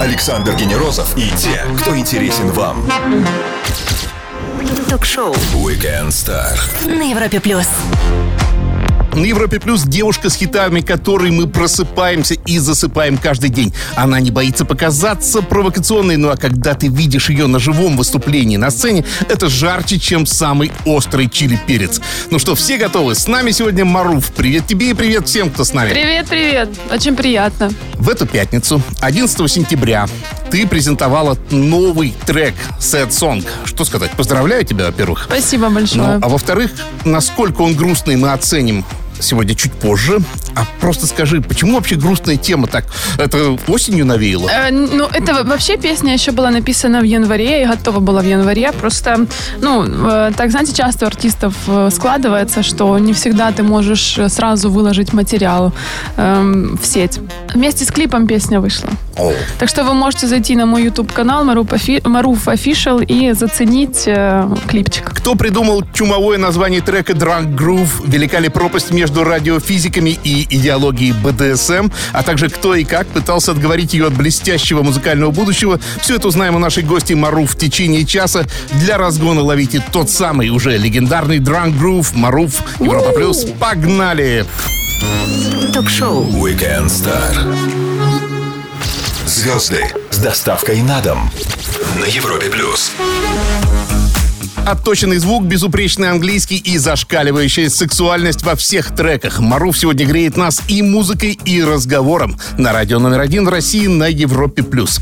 Александр Генерозов и те, кто интересен вам. Ток-шоу Weekend Star. на Европе плюс. На Европе Плюс девушка с хитами, которой мы просыпаемся и засыпаем каждый день. Она не боится показаться провокационной, ну а когда ты видишь ее на живом выступлении на сцене, это жарче, чем самый острый чили-перец. Ну что, все готовы? С нами сегодня Маруф. Привет тебе и привет всем, кто с нами. Привет, привет. Очень приятно. В эту пятницу, 11 сентября, ты презентовала новый трек Sad Song. Что сказать? Поздравляю тебя, во-первых. Спасибо Ну, большое. а во-вторых, насколько он грустный, мы оценим сегодня чуть позже. А просто скажи, почему вообще грустная тема так? Это осенью навеяло? Э, ну, это вообще песня еще была написана в январе и готова была в январе. Просто, ну, э, так, знаете, часто у артистов э, складывается, что не всегда ты можешь э, сразу выложить материал эм, в сеть. Вместе с клипом песня вышла. О, Так что вы можете зайти на мой YouTube-канал Маруф Official и заценить э, клипчик. Кто придумал чумовое название трека Drunk Groove? Велика ли пропасть между радиофизиками и идеологией БДСМ? А также кто и как пытался отговорить ее от блестящего музыкального будущего? Все это узнаем у нашей гости Маруф в течение часа. Для разгона ловите тот самый уже легендарный Drunk Groove. Маруф, Европа Плюс. Погнали! Ток-шоу Weekend Star. Звезды с доставкой на дом на Европе Плюс. Отточенный звук, безупречный английский и зашкаливающая сексуальность во всех треках. Маруф сегодня греет нас и музыкой, и разговором. На радио номер один в России на Европе+. плюс.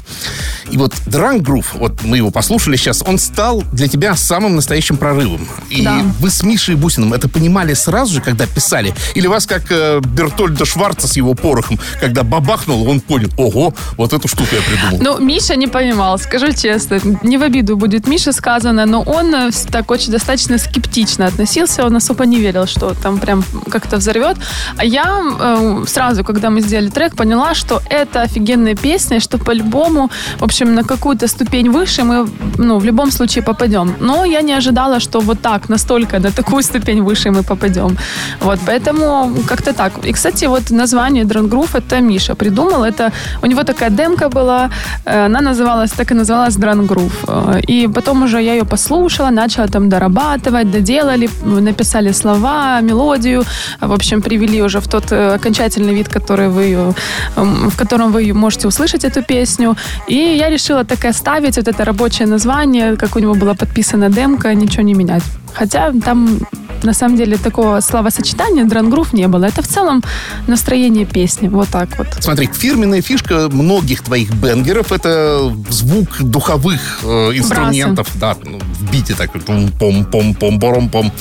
И вот Drunk Groove, вот мы его послушали сейчас, он стал для тебя самым настоящим прорывом. И Да. вы с Мишей Бусиным это понимали сразу же, когда писали? Или вас, как э, Бертольда Шварца с его порохом, когда бабахнул, он понял, ого, вот эту штуку я придумал. Ну, Миша не понимал, скажу честно. Не в обиду будет Миша сказано, но он э, так очень достаточно скептично относился. Он особо не верил, что там прям как-то взорвет. А я э, сразу, когда мы сделали трек, поняла, что это офигенная песня, что по-любому, в общем, на какую-то ступень выше мы, ну, в любом случае попадем. Но я не ожидала, что вот так, настолько, на такую ступень выше мы попадем. Вот, поэтому как-то так. И, кстати, вот название Drone Groove это Миша придумал. Это у него такая демка была, э, она называлась, так и называлась Drone Groove. Э, И потом уже я ее послушала, начала там дорабатывать, доделали, написали слова, мелодию. В общем, привели уже в тот э, окончательный вид, который вы, эм, в котором вы можете услышать эту песню. И я решила так и оставить вот это рабочее название, как у него была подписана демка, ничего не менять. Хотя там на самом деле такого словосочетания дрангрув не было. Это в целом настроение песни. Вот так вот. Смотри, фирменная фишка многих твоих бенгеров это звук духовых э, инструментов. Да, ну, в бите так пом пом пом пом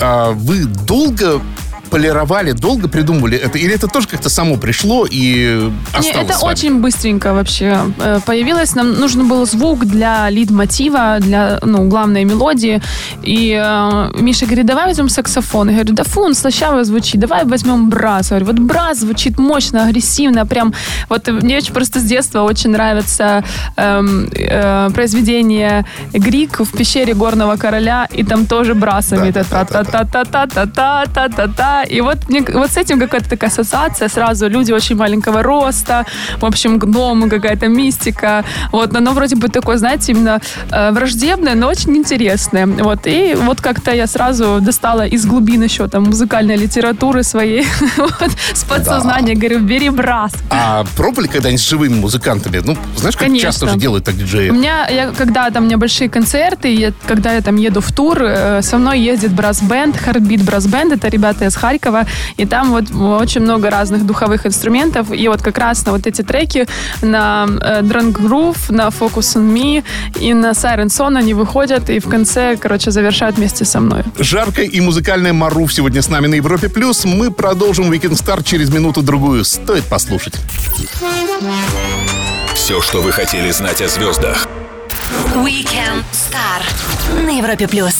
А Вы долго полировали, долго придумывали это? Или это тоже как-то само пришло и осталось это с вами? очень быстренько вообще э, появилось. Нам нужен был звук для лид-мотива, для ну, главной мелодии. И э, Миша говорит, давай возьмем саксофон. Я говорю, да фу, он слащаво звучит. Давай возьмем брас. Я говорю, вот брас звучит мощно, агрессивно. Прям вот мне очень просто с детства очень нравится эм, э, произведение Грик в пещере горного короля. И там тоже брасами. Да, и вот, мне, вот с этим какая-то такая ассоциация сразу, люди очень маленького роста, в общем, гномы, какая-то мистика, вот, оно вроде бы такое, знаете, именно э, враждебное, но очень интересное, вот, и вот как-то я сразу достала из глубин еще там музыкальной литературы своей, вот, с подсознания, да. говорю, бери брас. А пробовали когда-нибудь с живыми музыкантами? Ну, знаешь, как Конечно. часто же делают так диджеи? У меня, я, когда там у меня большие концерты, я, когда я там еду в тур, э, со мной ездит брас-бенд, Heartbeat брас-бенд, это ребята из и там вот очень много разных духовых инструментов, и вот как раз на вот эти треки, на э, Drunk Groove, на Focus on Me и на Siren Song они выходят, и в конце, короче, завершают вместе со мной. Жаркая и музыкальная Маруф сегодня с нами на Европе+. плюс. Мы продолжим Weekend Star через минуту-другую. Стоит послушать. Все, что вы хотели знать о звездах. Weekend Star на Европе плюс.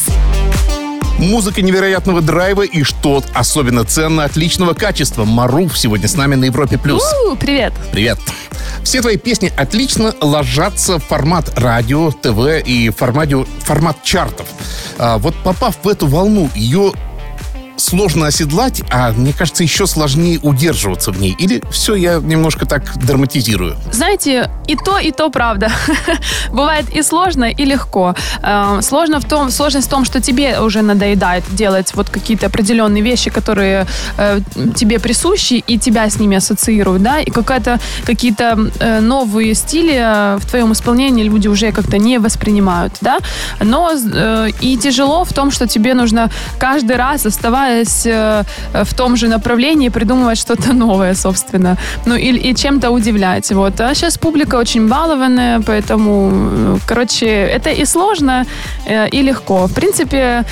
Музыка невероятного драйва и что особенно ценно отличного качества. Маруф сегодня с нами на Европе+. плюс. Привет! Привет. Все твои песни отлично ложатся в формат радио, ТВ и формате, формат чартов. А вот попав в эту волну, ее сложно оседлать, а мне кажется, еще сложнее удерживаться в ней. Или все я немножко так драматизирую? Знаете, и то, и то правда. Бывает и сложно, и легко. Э, Сложно в том, сложность в том, что тебе уже надоедает делать вот какие-то определенные вещи, которые э, тебе присущи, и тебя с ними ассоциируют, да, и какая-то, какие-то э, новые стили в твоем исполнении люди уже как-то не воспринимают, да, но и тяжело в том, что тебе нужно каждый раз, оставаясь э, в том же направлении, придумывать что-то новое, собственно, ну и, и чем-то удивлять, вот. А сейчас публика очень балованная, поэтому, э, короче, это и сложно, э, и легко. В принципе,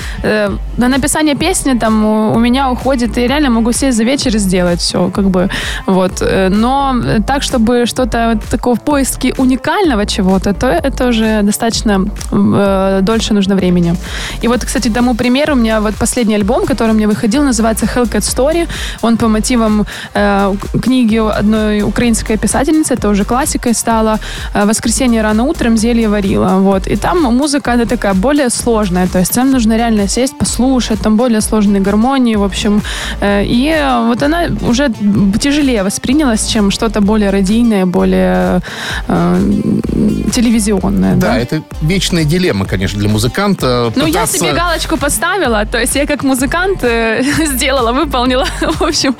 на написание песни там у, меня уходит, и реально могу сесть за вечер и сделать все, как бы, вот. Но так, чтобы что-то такого в поиске уникального чего-то, то это уже достаточно э, дольше нужно времени. И вот, кстати, тому примеру, у меня вот последний альбом, который у меня выходил, называется Hellcat Story. Он по мотивам э, книги одной украинской писательницы, это уже классикой стала. э, «Воскресенье рано утром зелье варила». Вот. И там музыка, она такая более сложная, то есть там нужно реально сесть, послушать, там более сложные гармонии, в общем. Э, И вот она уже тяжелее воспринялась, чем что-то более радийное, более э, телевизионное. Да, это вечная дилемма, конечно, для музыканта. Ну, я себе галочку поставила, то есть я как музыкант э, сделала, выполнила, в общем,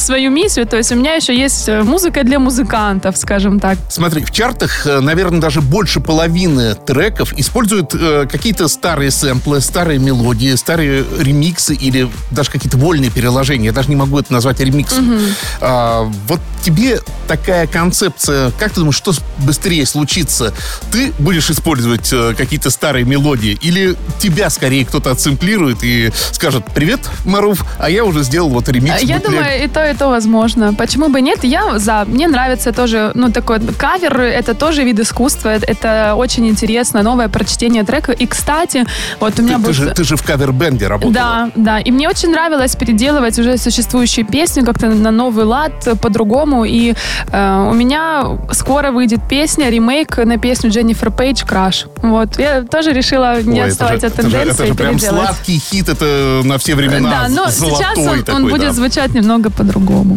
свою миссию. То есть у меня еще есть э, музыка для музыкантов, скажем так. Смотри, в чартах, э, наверное, даже больше половины треков используют э, какие-то старые сэмплы, старые мелодии, старые ремиксы или даже какие-то вольные переложения. Я даже не могу это назвать ремиксом. А, вот тебе такая концепция, как ты думаешь, что быстрее случится? Ты будешь использовать э, какие-то старые мелодии или тебя скорее кто-то отсэмплирует и скажет «Привет, Маруф, а я уже сделал вот ремикс». Я бутлег». думаю, и то, и то возможно. Почему бы нет? Я за. Мне нравится тоже, ну, такой кавер, это тоже вид искусства, это, очень интересно, новое прочтение трека. И, кстати, вот у меня Ты, был... ты же, ты же в кавер-бенде работала. Да, да. И мне очень нравилось переделывать уже существующие песни как-то на новый лад, по-другому. И э, у меня скоро выйдет песня, ремейк на песню Дженнифер Пейдж «Краш». Вот. Я тоже решила не Ой, отставать это от же, это же- тенденции это же прям переделать. сладкий хит, это на все времена Да, но сейчас он, такой, он будет да. звучать немного по-другому.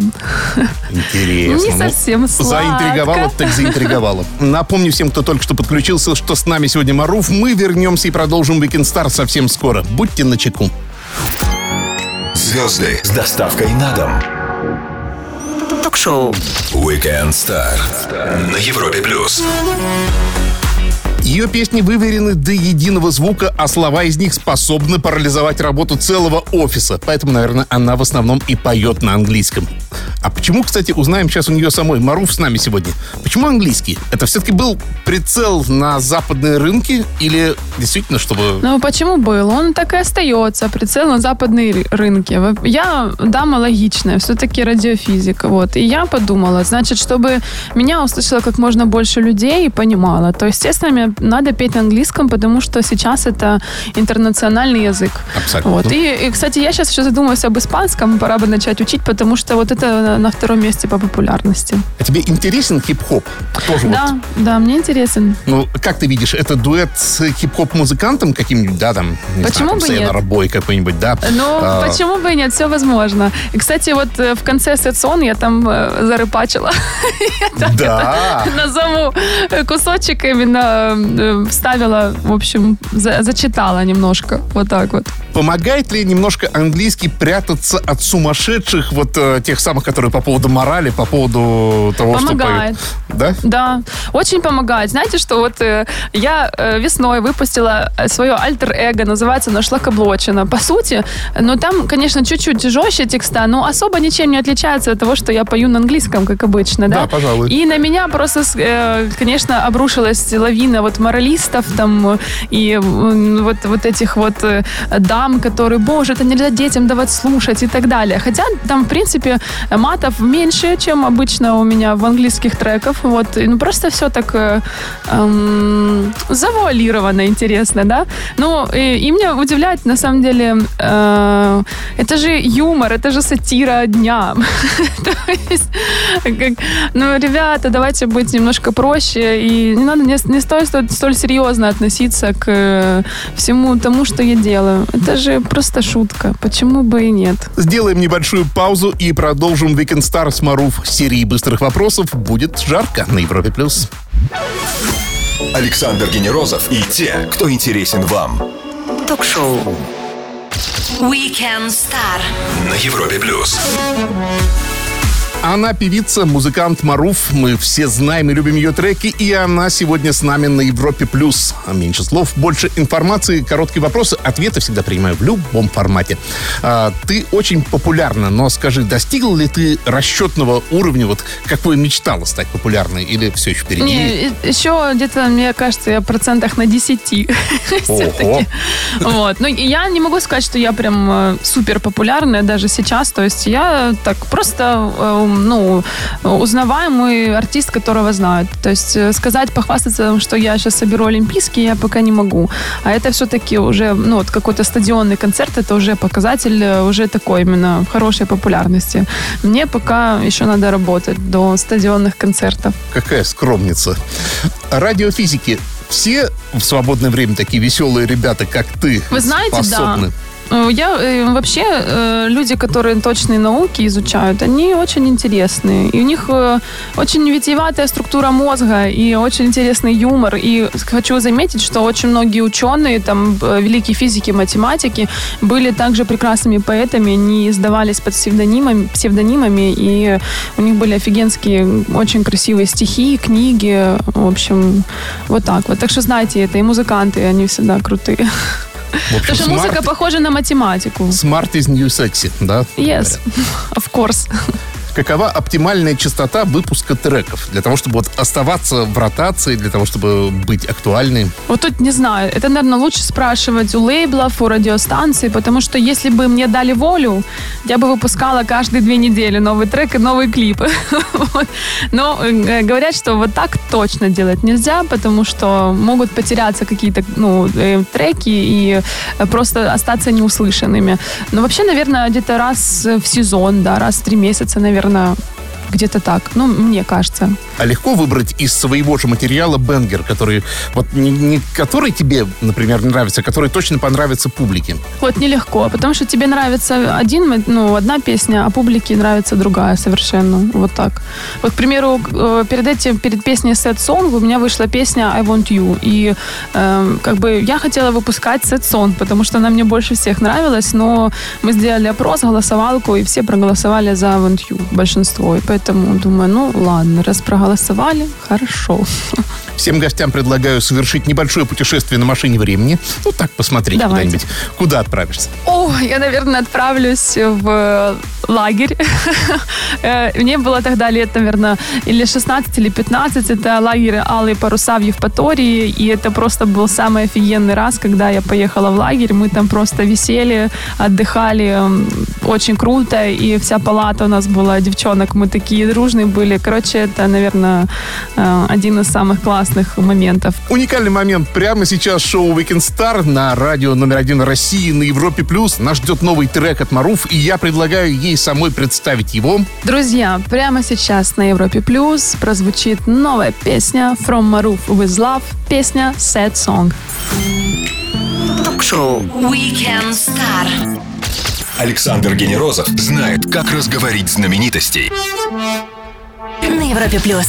Интересно. Не Ну, совсем сладко. Заинтриговало, так заинтриговало. Напомню всем, кто только что подключился, что с нами сегодня Маруф. Мы вернемся и продолжим Weekend Star совсем скоро. Будьте начеку. Звезды с доставкой на дом. Ток-шоу. Weekend Star на Европе плюс. Ее песни выверены до единого звука, а слова из них способны парализовать работу целого офиса. Поэтому, наверное, она в основном и поет на английском. А почему, кстати, узнаем сейчас у нее самой. Маруф с нами сегодня. Почему английский? Это все-таки был прицел на западные рынки или действительно, чтобы... Ну, почему был? Он так и остается. Прицел на западные ры- рынки. Я дама логичная, все-таки радиофизика. Вот. И я подумала, значит, чтобы меня услышало как можно больше людей и понимало, то, естественно, мне надо петь на английском, потому что сейчас это интернациональный язык. Абсолютно. Вот. И, и, кстати, я сейчас еще задумываюсь об испанском, пора бы начать учить, потому что вот это на, втором месте по популярности. А тебе интересен хип-хоп? Тоже Да, вот. да, мне интересен. Ну, как ты видишь, это дуэт с хип-хоп-музыкантом каким-нибудь, да, там, не Почему знаю, бы там, нет? Сейна Рабой какой-нибудь, да? Ну, А, почему бы и нет, все возможно. И, кстати, вот э, в конце сетсон я там э, зарыпачила. Да. Назову кусочек именно вставила, в общем, за- зачитала немножко. Вот так вот. Помогает ли немножко английский прятаться от сумасшедших, вот э, тех самых, которые по поводу морали, по поводу того, Помогает. что поют? Да? Да, очень помогает. Знаете, что вот э, я э, весной выпустила свое альтер-эго, называется «Нашла каблочина». По сути, ну там, конечно, чуть-чуть жестче текста, но особо ничем не отличается от того, что я пою на английском, как обычно, да? Да, пожалуй. И на меня просто, э, конечно, обрушилась лавина вот моралистов там и вот, вот этих вот э, дам, которые, боже, это нельзя детям давать слушать и так далее. Хотя там, в принципе, матов меньше, чем обычно у меня в английских треках. Вот. Ну, просто все так э, эм, завуалировано, интересно, да? Ну, и, и меня удивляет, на самом деле, э, это же юмор, это же сатира дня. То есть, ну, ребята, давайте быть немножко проще, и не надо, не, не стоит столь серьезно относиться к э, всему тому, что я делаю. Это же просто шутка, почему бы и нет? Сделаем небольшую паузу и продолжим Weekend Star с Маруф. Серии быстрых вопросов будет жарко на Европе+. плюс. Александр Генерозов и те, кто интересен вам. Ток-шоу. Weekend Star. На Европе+. плюс. Она певица, музыкант Маруф. Мы все знаем и любим ее треки. И она сегодня с нами на Европе+. плюс. А Меньше слов, больше информации, короткие вопросы. Ответы всегда принимаю в любом формате. А, ты очень популярна, но скажи, достигла ли ты расчетного уровня, вот какой мечтала стать популярной? Или все еще впереди? Не, еще где-то, мне кажется, я процентах на 10 все-таки. Вот. Ну, и я не могу сказать, что я прям э, супер популярная даже сейчас. То есть я так просто, э, ну, узнаваемый артист, которого знают. То есть э, сказать, похвастаться, что я сейчас соберу Олимпийский, я пока не могу. А это все-таки уже, ну, вот какой-то стадионный концерт, это уже показатель э, уже такой именно хорошей популярности. Мне пока еще надо работать до стадионных концертов. Какая скромница. Радиофизики. Все в свободное время такие веселые ребята, как ты, Вы знаете, да. способны? Э, Я э, вообще э, люди, которые точные науки изучают, они очень интересные. И у них э, очень витиеватая структура мозга и очень интересный юмор. И хочу заметить, что очень многие ученые, там, э, великие физики, математики, были также прекрасными поэтами, они издавались под псевдонимами, псевдонимами, и у них были офигенские, очень красивые стихи, книги, в общем, вот так вот. Так что знайте это, и музыканты, они всегда крутые. Общем, Потому что музыка похожа на математику. смарт is new sexy, да? Yes, of course. Какова оптимальная частота выпуска треков для того, чтобы вот оставаться в ротации, для того, чтобы быть актуальной? Вот тут не знаю, это, наверное, лучше спрашивать у лейблов, у радиостанций, потому что если бы мне дали волю, я бы выпускала каждые две недели новый трек и новый клип. Но э, говорят, что вот так точно делать нельзя, потому что могут потеряться какие-то ну, э, треки и э, просто остаться неуслышанными. Но вообще, наверное, где-то раз в сезон, да, раз в три месяца, наверное, где-то так. Ну, мне кажется. А легко выбрать из своего же материала бенгер, который вот не, не который тебе, например, нравится, а который точно понравится публике. Вот нелегко, потому что тебе нравится один, ну, одна песня, а публике нравится другая совершенно. Вот так. Вот, к примеру, э, перед этим, перед песней Sad Song у меня вышла песня I Want You. И э, как бы я хотела выпускать Sad Song, потому что она мне больше всех нравилась, но мы сделали опрос, голосовалку, и все проголосовали за I Want You, большинство. И поэтому думаю, ну ладно, раз проголосовали, хорошо. Всем гостям предлагаю совершить небольшое путешествие на машине времени. Ну, так, посмотреть Давайте. куда-нибудь. Куда отправишься? О, я, наверное, отправлюсь в лагерь. Э, Мне было тогда лет, наверное, или 16, или 15. Это лагерь Алые паруса в Евпатории. И это просто был самый офигенный раз, когда я поехала в лагерь. Мы там просто висели, отдыхали. Очень круто. И вся палата у нас была девчонок. Мы такие дружные были. Короче, это, наверное, э, один из самых классных моментов. Уникальный момент. Прямо сейчас шоу Weekend Star на радио номер один России на Европе+. плюс. Нас ждет новый трек от Маруф, и я предлагаю ей самой представить его. Друзья, прямо сейчас на Европе Плюс прозвучит новая песня From Maruf With Love, песня Sad Song. Ток-шоу Weekend Star. Александр Генерозов знает, как разговорить знаменитостей. На Европе Плюс.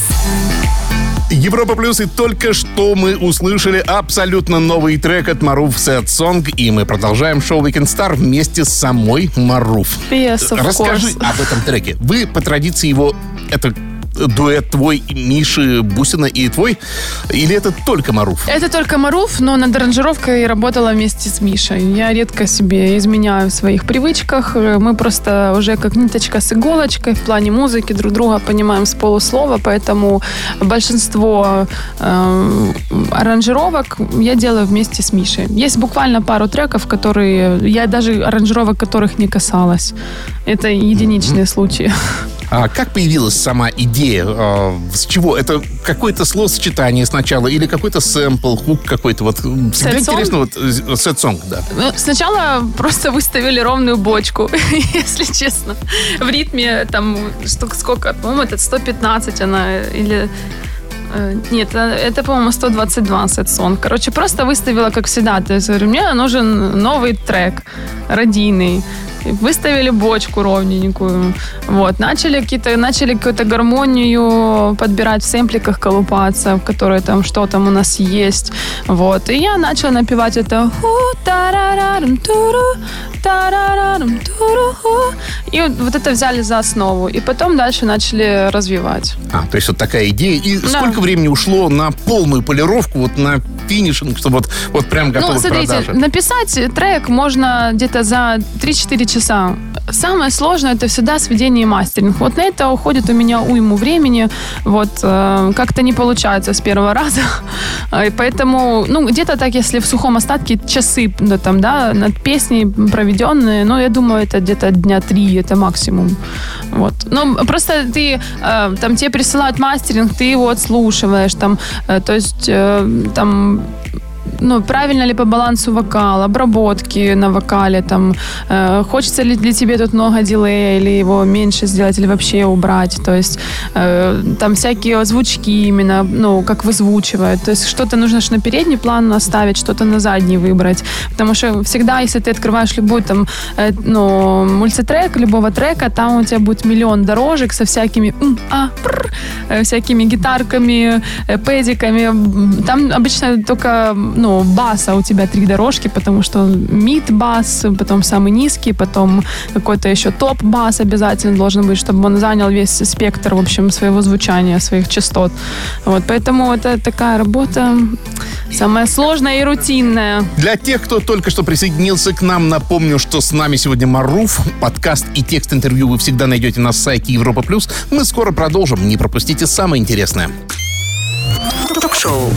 Европа Плюс, и только что мы услышали абсолютно новый трек от Маруф Sad Song, и мы продолжаем шоу Weekend Star вместе с самой Маруф. Yes, Расскажи course. об этом треке. Вы по традиции его... Это дуэт твой, Миши Бусина и твой? Или это только Маруф? Это только Маруф, но над аранжировкой работала вместе с Мишей. Я редко себе изменяю в своих привычках. Мы просто уже как ниточка с иголочкой в плане музыки друг друга понимаем с полуслова, поэтому большинство э, аранжировок я делаю вместе с Мишей. Есть буквально пару треков, которые я даже аранжировок которых не касалась. Это единичные случаи. А как появилась сама идея? А, С чего? Это какое-то словосочетание сначала или какой-то сэмпл, hook какой-то? Вот всегда Sad song? интересно, вот э, sad song, да. Ну, Сначала просто выставили ровную бочку, если честно. В ритме там столько, сколько, по-моему, это 115 она или... э, Нет, э, это, по-моему, 122 сет-сон. Короче, просто выставила, как всегда. То есть, говорю, мне нужен новый трек, родийный. Выставили бочку ровненькую. Вот. Начали, какие-то, начали какую-то гармонию подбирать в сэмпликах, колупаться, в которой там, что там у нас есть. Вот. И я начала напевать это. И вот, это взяли за основу. И потом дальше начали развивать. А, то есть вот такая идея. И сколько времени ушло на полную полировку, вот на финишинг, чтобы вот, вот прям готово ну, смотрите, продаже? написать трек можно где-то за 3-4 часа. Самое сложное это всегда сведение и мастеринг. Вот на это уходит у меня уйму времени. Вот э, как-то не получается с первого раза. А, И поэтому, ну, где-то так, если в сухом остатке часы ну, там, да, над песней проведенные, ну, я думаю, это где-то дня три, это максимум. Вот. Ну, просто ты, э, там, тебе присылают мастеринг, ты его отслушиваешь, там, э, то есть, э, там, ну, правильно ли по балансу вокал, обработки на вокале, там, э, хочется ли для тебе тут много дилея, или его меньше сделать, или вообще убрать, то есть, э, там всякие озвучки именно, ну, как вызвучивают, то есть, что-то нужно ж на передний план оставить, что-то на задний выбрать, потому что всегда, если ты открываешь любой там, э, ну, мультитрек любого трека, там у тебя будет миллион дорожек со всякими а, пр, э, всякими гитарками, э, пэдиками. М, Там обычно только ну, баса у тебя три дорожки, потому что мид бас, потом самый низкий, потом какой-то еще топ бас обязательно должен быть, чтобы он занял весь спектр, в общем, своего звучания, своих частот. Вот, поэтому это такая работа самая сложная и рутинная. Для тех, кто только что присоединился к нам, напомню, что с нами сегодня Маруф. Подкаст и текст интервью вы всегда найдете на сайте Европа Плюс. Мы скоро продолжим. Не пропустите самое интересное. Ток-шоу.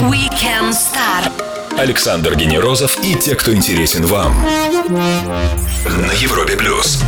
Weekend Star. Александр Генерозов и те, кто интересен вам. На Европе плюс.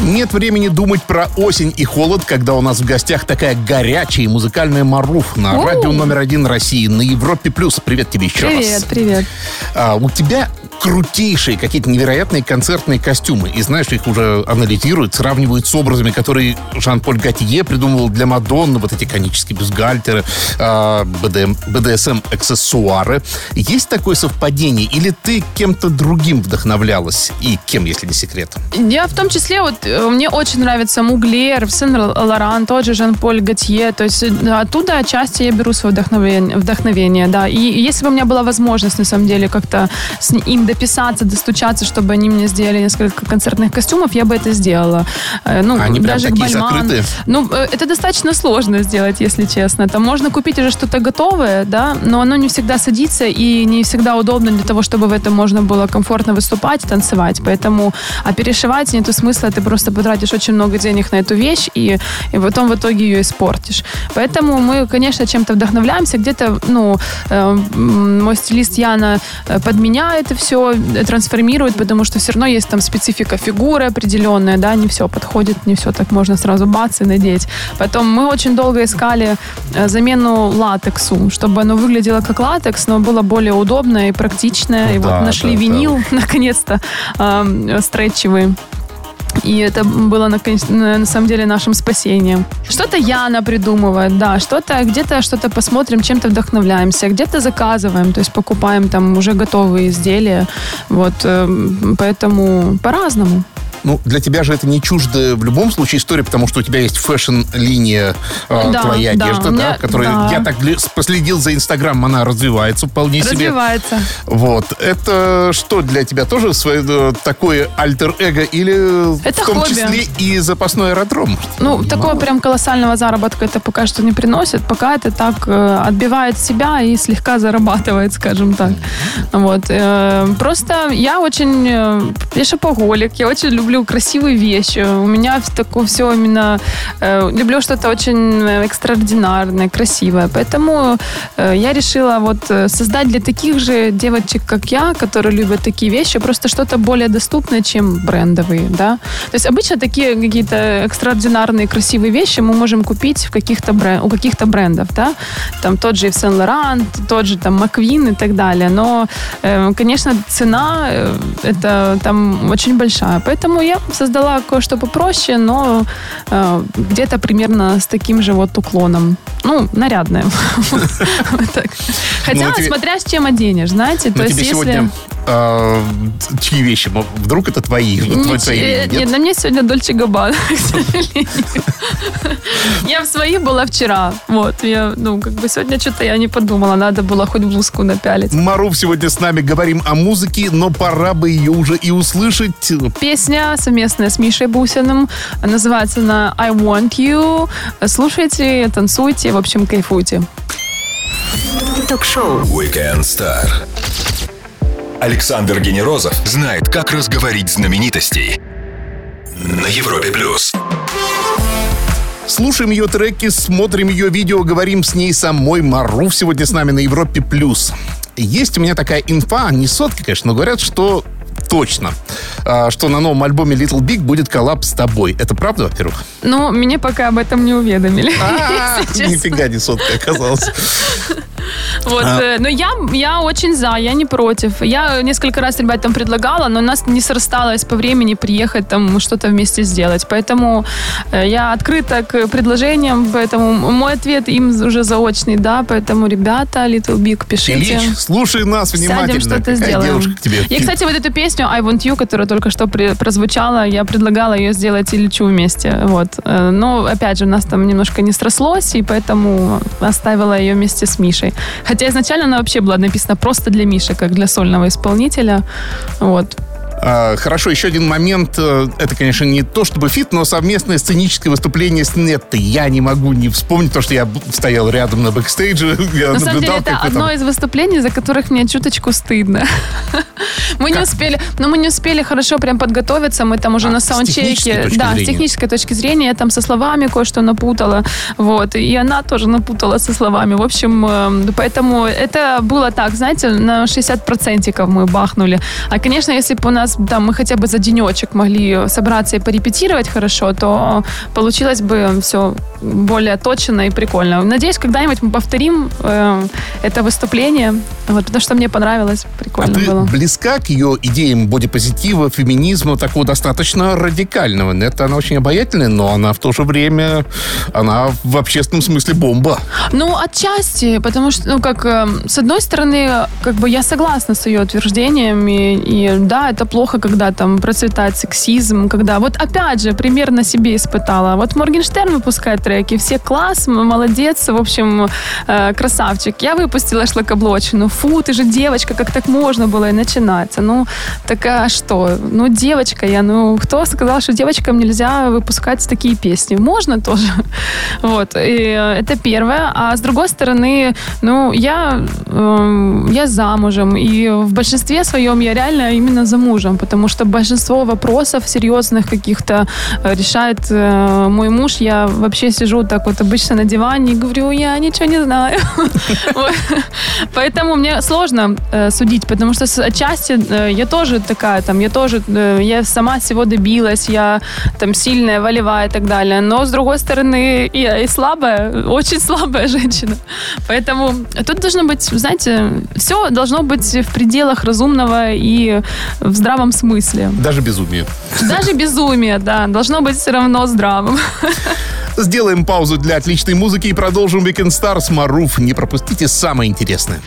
Нет времени думать про осень и холод, когда у нас в гостях такая горячая и музыкальная Маруф на радио номер один России на Европе плюс. Привет тебе еще Привет, раз. привет. А, у тебя крутейшие какие-то невероятные концертные костюмы. И знаешь, их уже анализируют, сравнивают с образами, которые Жан-Поль Готье придумывал для Мадонны. Вот эти конические бюстгальтеры, а, БДСМ-аксессуары. Есть такое совпадение? Или ты кем-то другим вдохновлялась? И кем, если не секрет? Я в том числе, вот э, мне очень нравится Муглер, Сен Лоран, тот же Жан-Поль Готье. То есть э, оттуда отчасти я беру свое вдохновение, вдохновение, да. И если бы у меня была возможность, на самом деле, как-то с им дописаться, достучаться, чтобы они мне сделали несколько концертных костюмов, я бы это сделала. Э, Ну, Они прям даже такие Гбальман. закрытые? Ну, э, это достаточно сложно сделать, если честно. Там можно купить уже что-то готовое, да, но оно не всегда садится и не всегда удобно для того, чтобы в этом можно было комфортно выступать, танцевать. Поэтому, а перешивать нету смысла, ты просто потратишь очень много денег на эту вещь и, и потом в итоге ее испортишь. Поэтому мы, конечно, чем-то вдохновляемся, где-то, ну, э, мой стилист Яна э, подменяет это все, трансформирует, потому что все равно есть там специфика фигуры определенная, да, не все подходит, не все так можно сразу бац и надеть. Потом мы очень долго искали э, замену латексу, чтобы оно выглядело как латекс, но было более удобное и практичное. и Да, вот нашли да, да. винил, наконец-то, э, стретчевый. И это было на, на самом деле нашим спасением. Что-то Яна придумывает, да, что-то где-то что-то посмотрим, чем-то вдохновляемся, где-то заказываем, то есть покупаем там уже готовые изделия. Вот, э, поэтому по-разному. Ну, для тебя же это не чуждо в любом случае история, потому что у тебя есть фэшн-линия э, Да, твоя да, одежда, у да, меня- которая, да. я так последил за Инстаграм, она развивается вполне себе. Развивается. Вот. Это что для тебя тоже свое э, такое альтер-эго или Это в том хобби. числе и запасной аэродром? Ну, такого прям колоссального заработка это пока что не приносит. Пока это так э, отбивает себя и слегка зарабатывает, скажем так. Вот. э, просто я очень... э, я шопоголик, я очень люблю люблю красивые вещи. У меня такое все именно... Э, люблю что-то очень экстраординарное, красивое. Поэтому э, я решила вот э, создать для таких же девочек, как я, которые любят такие вещи, просто что-то более доступное, чем брендовые, да. То есть обычно такие какие-то экстраординарные красивые вещи мы можем купить в каких-то бренд, у каких-то брендов, да. Там тот же Ив Сен Лоран, тот же там Маквин и так далее. Но, э, конечно, цена э, это там очень большая. Поэтому я создала кое-что попроще, но э, где-то примерно с таким же вот уклоном. Ну, нарядное. Хотя, Ну, смотря с чем оденешь, знаете. То есть, если... э, чьи вещи? Вдруг это твои? Не твои- твои вещи, Нет, на мне сегодня Дольче Габбана, к сожалению. Я в своих была вчера. Вот, я, ну, как бы сегодня что-то я не подумала. Надо было хоть блузку напялить. Маруф сегодня с нами говорим о музыке, но пора бы ее уже и услышать. Песня совместная с Мишей Бусиным. Называется она «I Want You». Слушайте, танцуйте, в общем, кайфуйте. Ток-шоу. Weekend Star. Александр Генерозов знает, как разговорить знаменитостей. На Европе плюс. Слушаем ее треки, смотрим ее видео, говорим с ней самой. Маруф сегодня с нами на Европе+. плюс. Есть у меня такая инфа, не сотка, конечно, но говорят, что точно, а, что на новом альбоме Little Big будет коллаб с тобой. Это правда, во-первых? Ну, меня пока об этом не уведомили. А. Нифига не сотка оказалась. Вот, А. э, но я, я очень за, я не против. Я несколько раз ребятам предлагала, но у нас не срасталось по времени приехать там что-то вместе сделать. Поэтому э, я открыта к предложениям, поэтому мой ответ им уже заочный, да. Поэтому, ребята, Little Big, пишите. Ильич, слушай нас внимательно. Сядем, что-то сделаем. девушка к тебе? И, кстати, вот эту песню I Want You, которая только что при- прозвучала, я предлагала ее сделать Ильичу вместе. Вот. Э, Но, опять же, у нас там немножко не срослось, и поэтому оставила ее вместе с Мишей. Хотя изначально она вообще была написана просто для Миши, как для сольного исполнителя. Вот. А, Хорошо, еще один момент. Э, Это, конечно, не то чтобы фит, но совместное сценическое выступление с Неттой. Я не могу не вспомнить, то, что я стоял рядом на бэкстейдже. Я На самом деле, это как там- одно из выступлений, за которых мне чуточку стыдно. Мы не успели, но мы не успели хорошо прям подготовиться. Мы там уже А, на с саундчеке. Да, с зрения. технической точки зрения я там со словами кое-что напутала. Вот. И она тоже напутала со словами. В общем, э, поэтому это было так, знаете, на 60% мы бахнули. А, конечно, если бы у нас там мы хотя бы за денечек могли собраться и порепетировать хорошо, то получилось бы все более точно и прикольно. Надеюсь, когда-нибудь мы повторим э, это выступление, вот, потому что мне понравилось, А прикольно ты было. близка к ее идеям бодипозитива, феминизма, такого достаточно радикального. Это она очень обаятельная, но она в то же время, она в общественном смысле бомба. Ну, отчасти, потому что, ну, как, э, с одной стороны, как бы я согласна с ее утверждениями, и да, это плохо, когда там процветает сексизм, когда, вот опять же, пример на себе испытала. Вот Моргенштерн выпускает треки, все класс, молодец, в общем, э, красавчик. Я выпустила шлакоблочину, фу, ты же девочка, как так можно было и начинаться? Ну, так а что? Ну, девочка я, ну, кто сказал, что девочкам нельзя выпускать такие песни? Можно тоже. Вот, и э, это первое. А с другой стороны, ну, я, эм, я замужем, и в большинстве своем я реально именно за мужем, потому что большинство вопросов серьезных каких-то э, решает э, мой муж. Я вообще сижу так вот обычно на диване и говорю, я ничего не знаю. Поэтому мне сложно э, судить, потому что отчасти я тоже такая, там, я тоже, я сама всего добилась, я там сильная, волевая и так далее. Но, с другой стороны, я и слабая, очень слабая женщина. Поэтому тут должно быть, знаете, все должно быть в пределах разумного и в здравом смысле. Даже безумие. Даже безумие, да, должно быть все равно здравым. Сделаем паузу для отличной музыки и продолжим Weekend Star с Маруф. Не пропустите самое интересное.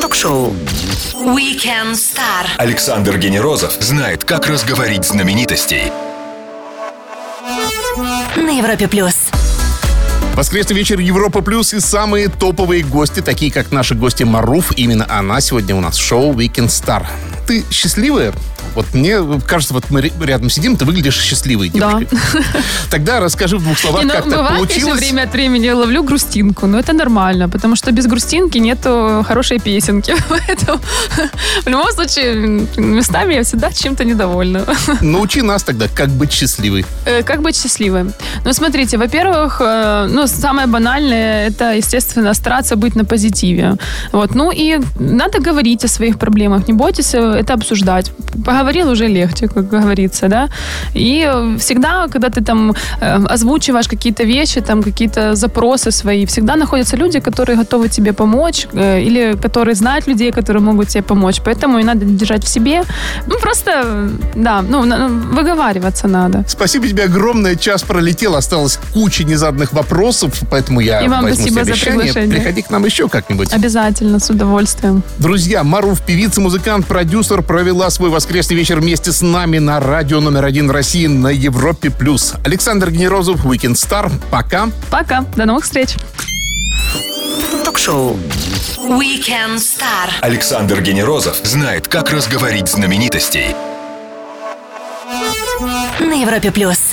Ток-шоу. Weekend Star. Александр Генерозов знает, как разговорить знаменитостей. На Европе плюс. Воскресный вечер Европа Плюс и самые топовые гости, такие как наши гости Маруф. Именно она сегодня у нас в шоу Weekend Star. Ты счастливая? Вот мне кажется, вот мы рядом сидим, ты выглядишь счастливой Да. девушкой. Тогда расскажи в двух словах, Не, ну, как так бывает, конечно, получилось. время от времени я ловлю грустинку, но это нормально, потому что без грустинки нету хорошей песенки. Поэтому в любом случае местами я всегда чем-то недовольна. Научи нас тогда, как быть счастливой. Э, Как быть счастливым? Ну, смотрите, во-первых, э, ну, самое банальное, это, естественно, стараться быть на позитиве. Вот. Ну, и надо говорить о своих проблемах, не бойтесь э, это обсуждать. Поговорил уже легче, как говорится, да. И э, всегда, когда ты там э, озвучиваешь какие-то вещи, там какие-то запросы свои, всегда находятся люди, которые готовы тебе помочь, э, или которые знают людей, которые могут тебе помочь. Поэтому и надо держать в себе. Ну, просто, да, ну, на- выговариваться надо. Спасибо тебе огромное. Час пролетел, осталось куча незаданных вопросов, поэтому я И вам возьму спасибо за приглашение. Приходи к нам еще как-нибудь. Обязательно, с удовольствием. Друзья, Маруф, певица, музыкант, продюсер, провела свой воскресный вечер вместе с нами на радио номер один России на Европе+. плюс. Александр Генерозов, Weekend Star. Пока. Пока, до новых встреч. Ток-шоу Weekend Star. Александр Генерозов знает, как разговорить знаменитостей. На Европе плюс.